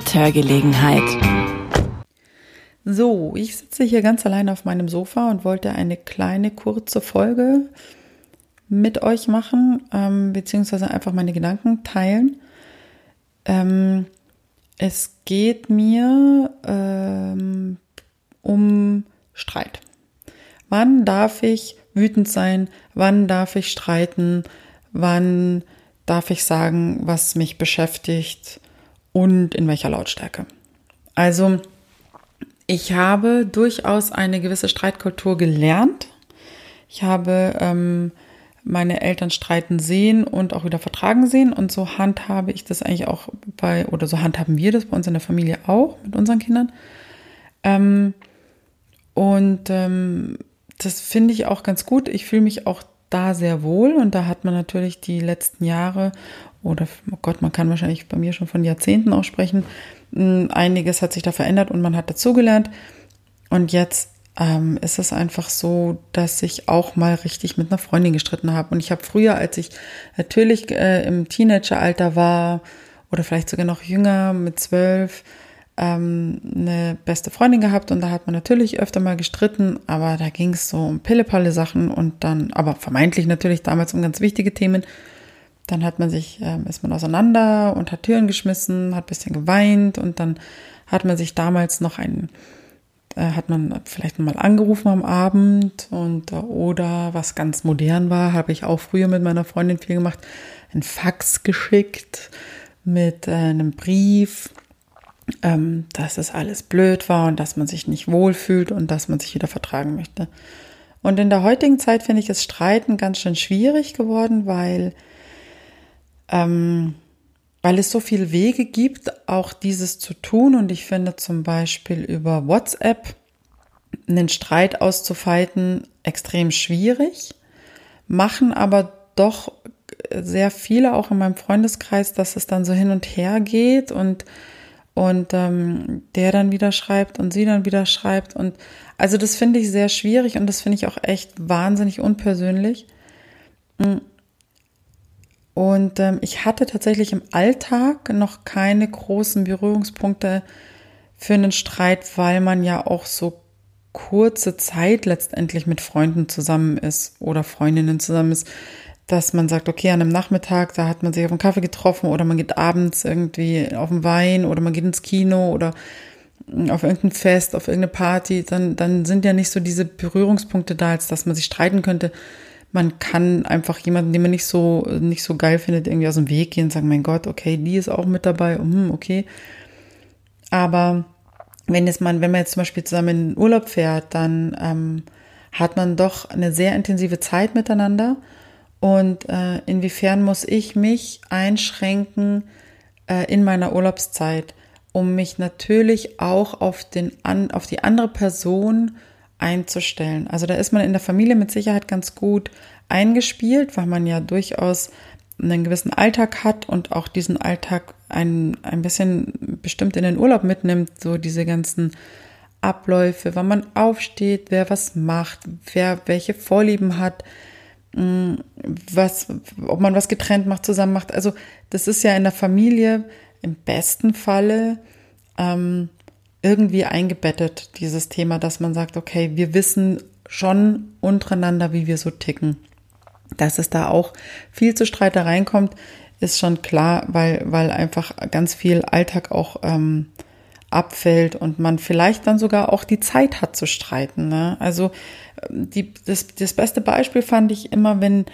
mit Hörgelegenheit. So, ich sitze hier ganz allein auf meinem Sofa und wollte eine kleine kurze Folge mit euch machen, ähm, beziehungsweise einfach meine Gedanken teilen. Ähm, es geht mir ähm, um Streit. Wann darf ich wütend sein? Wann darf ich streiten? Wann darf ich sagen, was mich beschäftigt und in welcher Lautstärke? Also, ich habe durchaus eine gewisse Streitkultur gelernt. Ich habe ähm, meine Eltern streiten sehen und auch wieder vertragen sehen. Und so handhabe ich das eigentlich auch bei, oder so handhaben wir das bei uns in der Familie auch mit unseren Kindern. Ähm, und ähm, das finde ich auch ganz gut. Ich fühle mich auch da sehr wohl und da hat man natürlich die letzten Jahre oder oh Gott, man kann wahrscheinlich bei mir schon von Jahrzehnten auch sprechen. Hm, einiges hat sich da verändert und man hat dazugelernt. Und jetzt ähm, ist es einfach so, dass ich auch mal richtig mit einer Freundin gestritten habe. Und ich habe früher, als ich natürlich äh, im Teenageralter war oder vielleicht sogar noch jünger, mit zwölf, ähm, eine beste Freundin gehabt und da hat man natürlich öfter mal gestritten, aber da ging es so um Pillepalle Sachen und dann, aber vermeintlich natürlich damals um ganz wichtige Themen. Dann hat man sich, ähm, ist man auseinander und hat Türen geschmissen, hat bisschen geweint und dann hat man sich damals noch ein, äh, hat man vielleicht mal angerufen am Abend und äh, oder was ganz modern war, habe ich auch früher mit meiner Freundin viel gemacht, ein Fax geschickt mit äh, einem Brief ähm, dass es alles blöd war und dass man sich nicht wohlfühlt und dass man sich wieder vertragen möchte. Und in der heutigen Zeit finde ich das Streiten ganz schön schwierig geworden, weil, ähm, weil es so viele Wege gibt, auch dieses zu tun. Und ich finde zum Beispiel über WhatsApp einen Streit auszufeiten extrem schwierig, machen aber doch sehr viele auch in meinem Freundeskreis, dass es dann so hin und her geht und und ähm, der dann wieder schreibt und sie dann wieder schreibt. Und also das finde ich sehr schwierig und das finde ich auch echt wahnsinnig unpersönlich. Und ähm, ich hatte tatsächlich im Alltag noch keine großen Berührungspunkte für einen Streit, weil man ja auch so kurze Zeit letztendlich mit Freunden zusammen ist oder Freundinnen zusammen ist dass man sagt, okay, an einem Nachmittag, da hat man sich auf einen Kaffee getroffen oder man geht abends irgendwie auf den Wein oder man geht ins Kino oder auf irgendein Fest, auf irgendeine Party, dann, dann sind ja nicht so diese Berührungspunkte da, als dass man sich streiten könnte. Man kann einfach jemanden, den man nicht so, nicht so geil findet, irgendwie aus dem Weg gehen und sagen, mein Gott, okay, die ist auch mit dabei, hm, okay. Aber wenn jetzt man, wenn man jetzt zum Beispiel zusammen in den Urlaub fährt, dann ähm, hat man doch eine sehr intensive Zeit miteinander und äh, inwiefern muss ich mich einschränken äh, in meiner Urlaubszeit, um mich natürlich auch auf, den, an, auf die andere Person einzustellen. Also da ist man in der Familie mit Sicherheit ganz gut eingespielt, weil man ja durchaus einen gewissen Alltag hat und auch diesen Alltag ein, ein bisschen bestimmt in den Urlaub mitnimmt, so diese ganzen Abläufe, wann man aufsteht, wer was macht, wer welche Vorlieben hat, Mm, was, ob man was getrennt macht, zusammen macht. Also das ist ja in der Familie im besten Falle ähm, irgendwie eingebettet, dieses Thema, dass man sagt, okay, wir wissen schon untereinander, wie wir so ticken. Dass es da auch viel zu Streitereien kommt, ist schon klar, weil, weil einfach ganz viel Alltag auch ähm, abfällt und man vielleicht dann sogar auch die Zeit hat zu streiten. Ne? Also die, das, das beste Beispiel fand ich immer, wenn,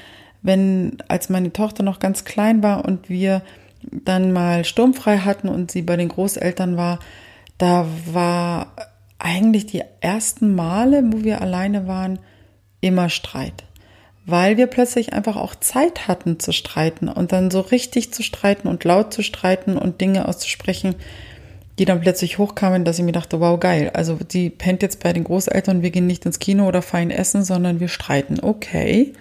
wenn, als meine Tochter noch ganz klein war und wir dann mal sturmfrei hatten und sie bei den Großeltern war, da war eigentlich die ersten Male, wo wir alleine waren, immer Streit. Weil wir plötzlich einfach auch Zeit hatten zu streiten und dann so richtig zu streiten und laut zu streiten und Dinge auszusprechen, die dann plötzlich hochkamen, dass ich mir dachte, wow, geil. Also die pennt jetzt bei den Großeltern, wir gehen nicht ins Kino oder fein essen, sondern wir streiten. Okay.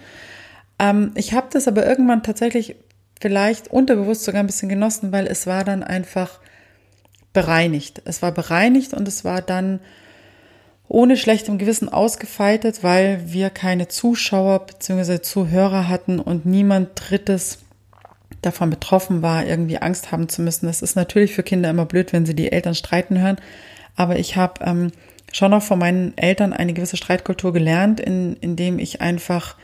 Ähm, ich habe das aber irgendwann tatsächlich vielleicht unterbewusst sogar ein bisschen genossen, weil es war dann einfach bereinigt. Es war bereinigt und es war dann ohne schlechtem Gewissen ausgefeitet, weil wir keine Zuschauer bzw. Zuhörer hatten und niemand Drittes davon betroffen war, irgendwie Angst haben zu müssen. Das ist natürlich für Kinder immer blöd, wenn sie die Eltern streiten hören. Aber ich habe ähm, schon auch von meinen Eltern eine gewisse Streitkultur gelernt, in, indem ich einfach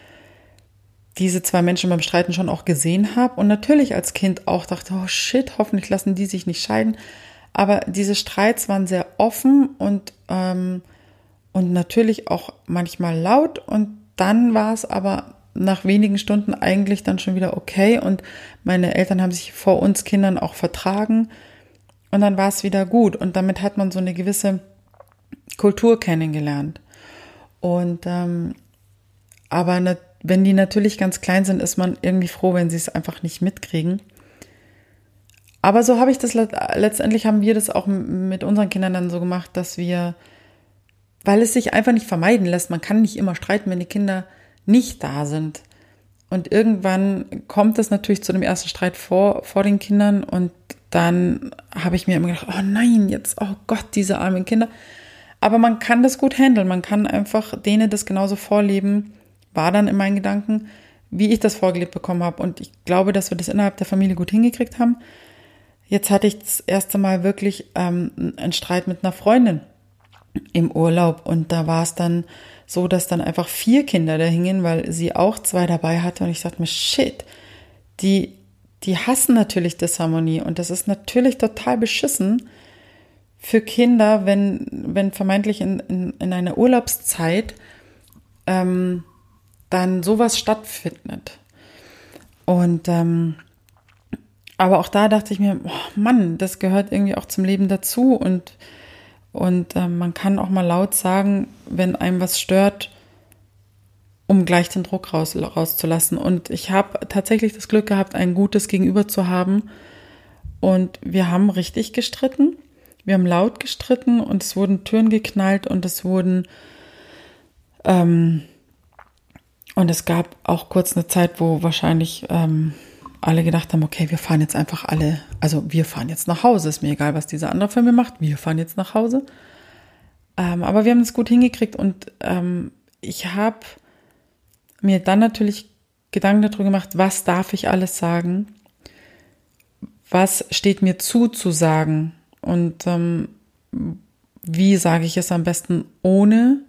diese zwei Menschen beim Streiten schon auch gesehen habe und natürlich als Kind auch dachte, oh shit, hoffentlich lassen die sich nicht scheiden. Aber diese Streits waren sehr offen und, ähm, und natürlich auch manchmal laut und dann war es aber nach wenigen Stunden eigentlich dann schon wieder okay und meine Eltern haben sich vor uns Kindern auch vertragen und dann war es wieder gut und damit hat man so eine gewisse Kultur kennengelernt. Und ähm, aber ne, wenn die natürlich ganz klein sind, ist man irgendwie froh, wenn sie es einfach nicht mitkriegen. Aber so habe ich das letztendlich haben wir das auch mit unseren Kindern dann so gemacht, dass wir, weil es sich einfach nicht vermeiden lässt, man kann nicht immer streiten, wenn die Kinder nicht da sind. Und irgendwann kommt es natürlich zu dem ersten Streit vor, vor den Kindern und dann habe ich mir immer gedacht, oh nein, jetzt, oh Gott, diese armen Kinder. Aber man kann das gut handeln, man kann einfach denen das genauso vorleben, war dann in meinen Gedanken, wie ich das vorgelebt bekommen habe. Und ich glaube, dass wir das innerhalb der Familie gut hingekriegt haben. Jetzt hatte ich das erste Mal wirklich ähm, einen Streit mit einer Freundin im Urlaub. Und da war es dann so, dass dann einfach vier Kinder da hingen, weil sie auch zwei dabei hatte. Und ich dachte mir, shit, die, die hassen natürlich Disharmonie. Und das ist natürlich total beschissen für Kinder, wenn, wenn vermeintlich in, in, in einer Urlaubszeit ähm, dann sowas stattfindet. Und ähm, aber auch da dachte ich mir, oh Mann, das gehört irgendwie auch zum Leben dazu und und äh, man kann auch mal laut sagen, wenn einem was stört, um gleich den Druck raus, rauszulassen. Und ich habe tatsächlich das Glück gehabt, ein gutes Gegenüber zu haben. Und wir haben richtig gestritten. Wir haben laut gestritten und es wurden Türen geknallt und es wurden ähm, und es gab auch kurz eine Zeit, wo wahrscheinlich ähm, alle gedacht haben, okay, wir fahren jetzt einfach alle, also wir fahren jetzt nach Hause, ist mir egal, was dieser andere für mir macht, wir fahren jetzt nach Hause. Ähm, aber wir haben das gut hingekriegt und ähm, ich habe mir dann natürlich Gedanken darüber gemacht, was darf ich alles sagen, was steht mir zu zu sagen und ähm, wie sage ich es am besten ohne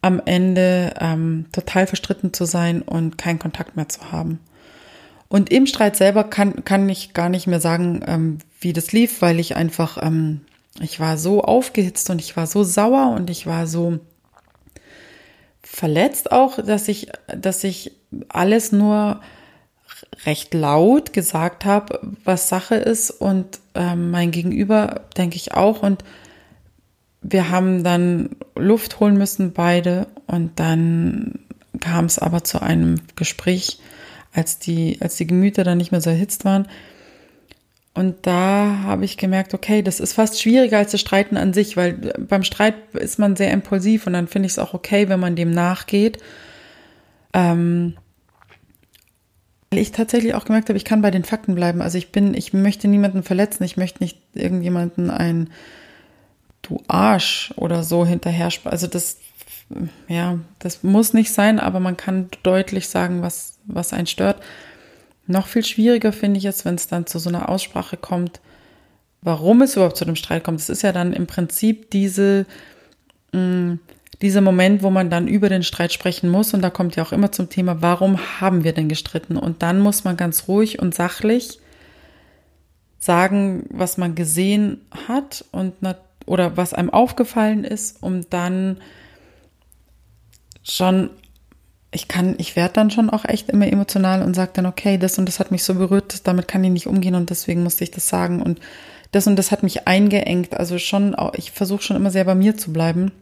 am Ende ähm, total verstritten zu sein und keinen Kontakt mehr zu haben. Und im Streit selber kann, kann ich gar nicht mehr sagen, ähm, wie das lief, weil ich einfach, ähm, ich war so aufgehitzt und ich war so sauer und ich war so verletzt auch, dass ich, dass ich alles nur recht laut gesagt habe, was Sache ist. Und ähm, mein Gegenüber denke ich auch. Und wir haben dann Luft holen müssen beide. Und dann kam es aber zu einem Gespräch, als die, als die Gemüter dann nicht mehr so erhitzt waren. Und da habe ich gemerkt, okay, das ist fast schwieriger als das Streiten an sich, weil beim Streit ist man sehr impulsiv und dann finde ich es auch okay, wenn man dem nachgeht. Ähm, weil ich tatsächlich auch gemerkt habe, ich kann bei den Fakten bleiben. Also ich bin, ich möchte niemanden verletzen, ich möchte nicht irgendjemanden ein du Arsch oder so hinterher. Also das, ja, das muss nicht sein, aber man kann deutlich sagen, was, was einen stört. Noch viel schwieriger finde ich es, wenn es dann zu so einer Aussprache kommt, warum es überhaupt zu dem Streit kommt. Es ist ja dann im Prinzip diese, mh, mm, dieser Moment, wo man dann über den Streit sprechen muss. Und da kommt ja auch immer zum Thema, warum haben wir denn gestritten? Und dann muss man ganz ruhig und sachlich sagen, was man gesehen hat und oder was einem aufgefallen ist, um dann schon ich kann, ich werde dann schon auch echt immer emotional und sage dann, okay, das und das hat mich so berührt, damit kann ich nicht umgehen und deswegen musste ich das sagen und das und das hat mich eingeengt. Also schon, ich versuche schon immer sehr bei mir zu bleiben.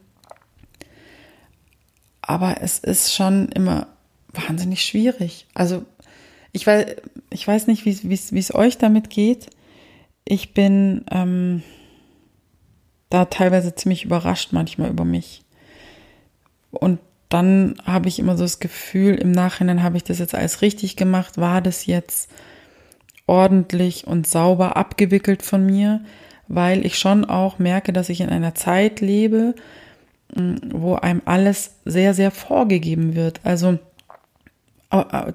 Aber es ist schon immer wahnsinnig schwierig. Also ich weiß, ich weiß nicht, wie es euch damit geht. Ich bin ähm, da teilweise ziemlich überrascht manchmal über mich. Und dann habe ich immer so das Gefühl, im Nachhinein habe ich das jetzt alles richtig gemacht, war das jetzt ordentlich und sauber abgewickelt von mir, weil ich schon auch merke, dass ich in einer Zeit lebe, mm, wo einem alles sehr, sehr vorgegeben wird. Also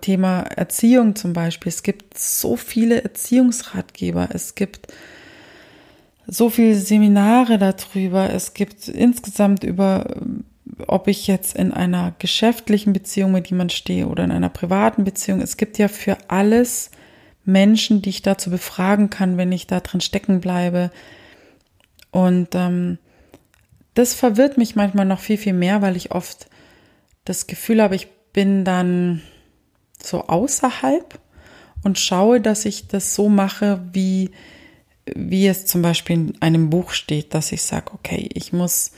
Thema Erziehung zum Beispiel. Es gibt so viele Erziehungsratgeber. Es gibt so viele Seminare darüber. Es gibt insgesamt über, ob ich jetzt in einer geschäftlichen Beziehung mit jemand stehe oder in einer privaten Beziehung. Es gibt ja für alles Menschen, die ich dazu befragen kann, wenn ich da drin stecken bleibe. Und ähm, das verwirrt mich manchmal noch viel, viel mehr, weil ich oft das Gefühl habe, ich bin dann so außerhalb und schaue, dass ich das so mache, wie, wie es zum Beispiel in einem Buch steht, dass ich sage, okay, ich muss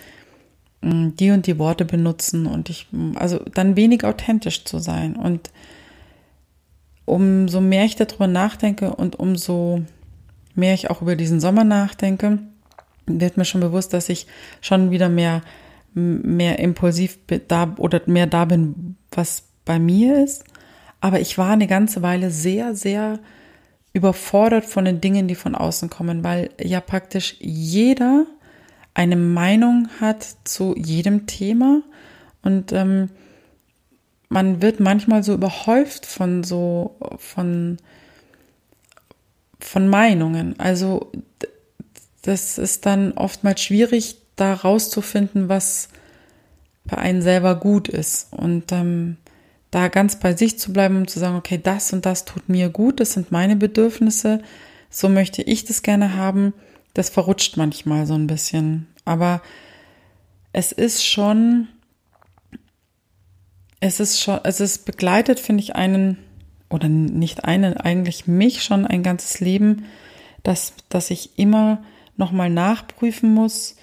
die und die Worte benutzen und ich, also dann wenig authentisch zu sein. Und umso mehr ich darüber nachdenke und umso mehr ich auch über diesen Sommer nachdenke, wird mir schon bewusst, dass ich schon wieder mehr, mehr impulsiv da oder mehr da bin, was bei mir ist. Aber ich war eine ganze Weile sehr, sehr überfordert von den Dingen, die von außen kommen, weil ja praktisch jeder eine Meinung hat zu jedem Thema und ähm, man wird manchmal so überhäuft von so von von Meinungen. Also das ist dann oftmals schwierig, da rauszufinden, was bei einem selber gut ist. Und ähm, da ganz bei sich zu bleiben und zu sagen, okay, das und das tut mir gut, das sind meine Bedürfnisse, so möchte ich das gerne haben, das verrutscht manchmal so ein bisschen. Aber es ist schon, es ist schon, es ist begleitet, finde ich, einen, oder nicht einen, eigentlich mich schon ein ganzes Leben, dass, dass ich immer nochmal nachprüfen muss,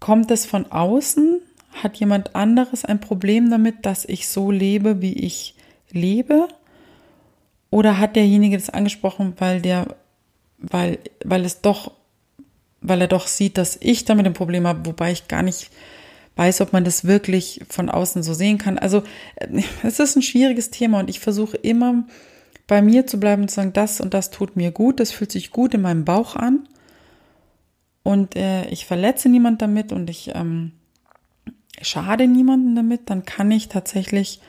kommt es von außen hat jemand anderes ein Problem damit, dass ich so lebe, wie ich lebe? Oder hat derjenige das angesprochen, weil der, weil, weil es doch, weil er doch sieht, dass ich damit ein Problem habe, wobei ich gar nicht weiß, ob man das wirklich von außen so sehen kann. Also es ist ein schwieriges Thema und ich versuche immer bei mir zu bleiben und zu sagen, das und das tut mir gut, das fühlt sich gut in meinem Bauch an und äh, ich verletze niemand damit und ich ähm, schade niemanden damit, dann kann ich tatsächlich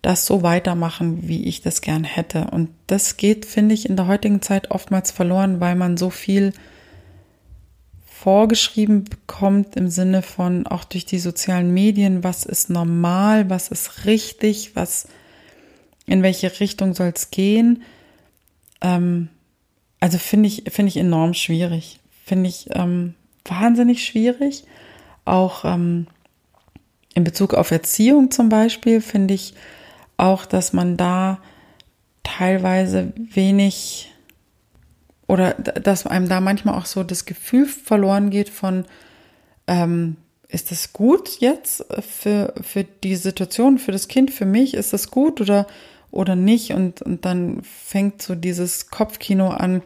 das so weitermachen, wie ich das gern hätte. Und das geht, finde ich, in der heutigen Zeit oftmals verloren, weil man so viel vorgeschrieben bekommt im Sinne von auch durch die sozialen Medien, was ist normal, was ist richtig, was in welche Richtung soll es gehen. Ähm, also finde ich, finde ich enorm schwierig. Finde ich ähm, wahnsinnig schwierig. Auch ähm, in Bezug auf Erziehung zum Beispiel finde ich auch, dass man da teilweise wenig oder dass einem da manchmal auch so das Gefühl verloren geht von, ähm, ist das gut jetzt für, für die Situation, für das Kind, für mich, ist das gut oder, oder nicht? Und, und dann fängt so dieses Kopfkino an,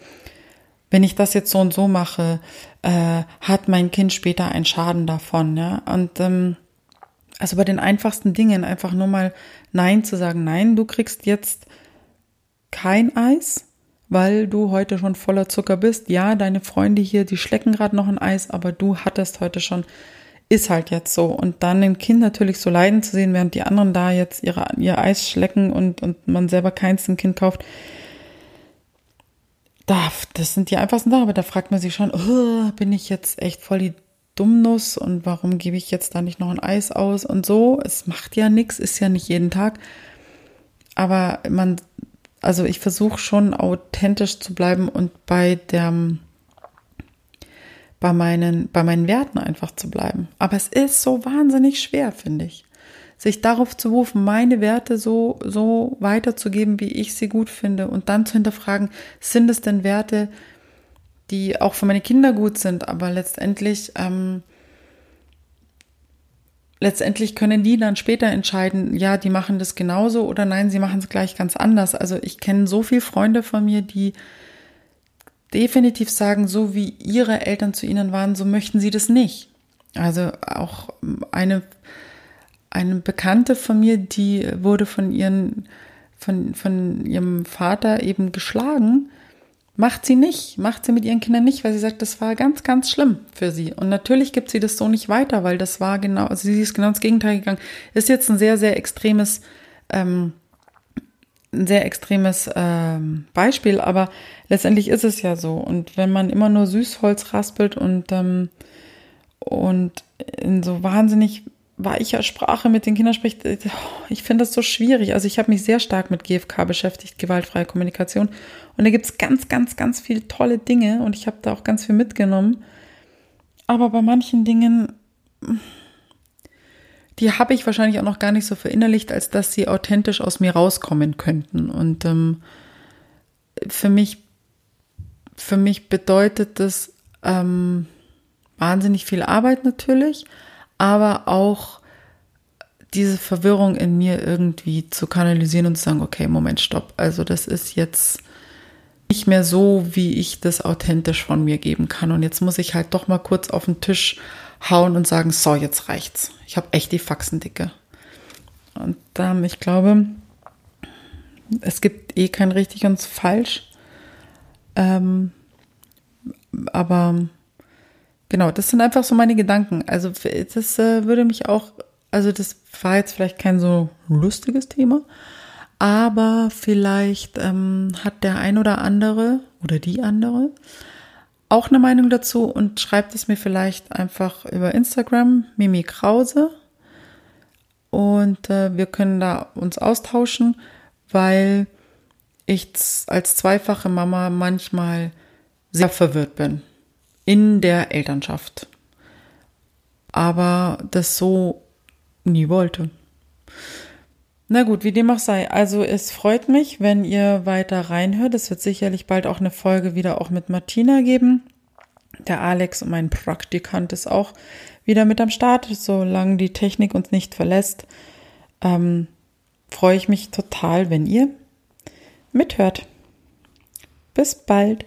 wenn ich das jetzt so und so mache, äh, hat mein Kind später einen Schaden davon, ja. Und ähm, also bei den einfachsten Dingen einfach nur mal Nein zu sagen. Nein, du kriegst jetzt kein Eis, weil du heute schon voller Zucker bist. Ja, deine Freunde hier, die schlecken gerade noch ein Eis, aber du hattest heute schon. Ist halt jetzt so. Und dann ein Kind natürlich so leiden zu sehen, während die anderen da jetzt ihre, ihr Eis schlecken und, und man selber keins dem Kind kauft. Da, das sind die einfachsten Sachen, aber da fragt man sich schon, oh, bin ich jetzt echt voll die Dummnuss und warum gebe ich jetzt da nicht noch ein Eis aus und so. Es macht ja nichts, ist ja nicht jeden Tag. Aber man, also ich versuche schon authentisch zu bleiben und bei der, bei meinen, bei meinen Werten einfach zu bleiben. Aber es ist so wahnsinnig schwer, finde ich. Sich darauf zu rufen, meine Werte so, so weiterzugeben, wie ich sie gut finde und dann zu hinterfragen, sind es denn Werte, die auch für meine Kinder gut sind, aber letztendlich, ähm, letztendlich können die dann später entscheiden, ja, die machen das genauso oder nein, sie machen es gleich ganz anders. Also ich kenne so viele Freunde von mir, die definitiv sagen, so wie ihre Eltern zu ihnen waren, so möchten sie das nicht. Also auch eine, eine Bekannte von mir, die wurde von ihren, von, von ihrem Vater eben geschlagen Macht sie nicht, macht sie mit ihren Kindern nicht, weil sie sagt, das war ganz, ganz schlimm für sie. Und natürlich gibt sie das so nicht weiter, weil das war genau, also sie ist genau ins Gegenteil gegangen. Ist jetzt ein sehr, sehr extremes ähm, ein sehr extremes ähm, Beispiel, aber letztendlich ist es ja so. Und wenn man immer nur Süßholz raspelt und, ähm, und in so wahnsinnig weicher Sprache mit den Kindern spricht, ich finde das so schwierig. Also ich habe mich sehr stark mit GFK beschäftigt, gewaltfreie Kommunikation. Und da gibt es ganz, ganz, ganz viele tolle Dinge und ich habe da auch ganz viel mitgenommen. Aber bei manchen Dingen, die habe ich wahrscheinlich auch noch gar nicht so verinnerlicht, als dass sie authentisch aus mir rauskommen könnten. Und ähm, für mich, für mich bedeutet das ähm, wahnsinnig viel Arbeit natürlich, aber auch diese Verwirrung in mir irgendwie zu kanalisieren und zu sagen, okay, Moment, stopp. Also das ist jetzt nicht mehr so, wie ich das authentisch von mir geben kann. Und jetzt muss ich halt doch mal kurz auf den Tisch hauen und sagen, so, jetzt reicht's. Ich habe echt die Faxen dicke. Und ähm, ich glaube, es gibt eh kein richtig und falsch. Ähm, aber genau, das sind einfach so meine Gedanken. Also das äh, würde mich auch, also das war jetzt vielleicht kein so lustiges Thema, aber vielleicht ähm, hat der ein oder andere oder die andere auch eine Meinung dazu und schreibt es mir vielleicht einfach über Instagram, Mimi Krause. Und äh, wir können da uns austauschen, weil ich als zweifache Mama manchmal sehr verwirrt bin in der Elternschaft. Aber das so nie wollte. Na gut, wie dem auch sei. Also es freut mich, wenn ihr weiter reinhört. Es wird sicherlich bald auch eine Folge wieder auch mit Martina geben. Der Alex, mein Praktikant, ist auch wieder mit am Start, solange die Technik uns nicht verlässt. Ähm, freue ich mich total, wenn ihr mithört. Bis bald.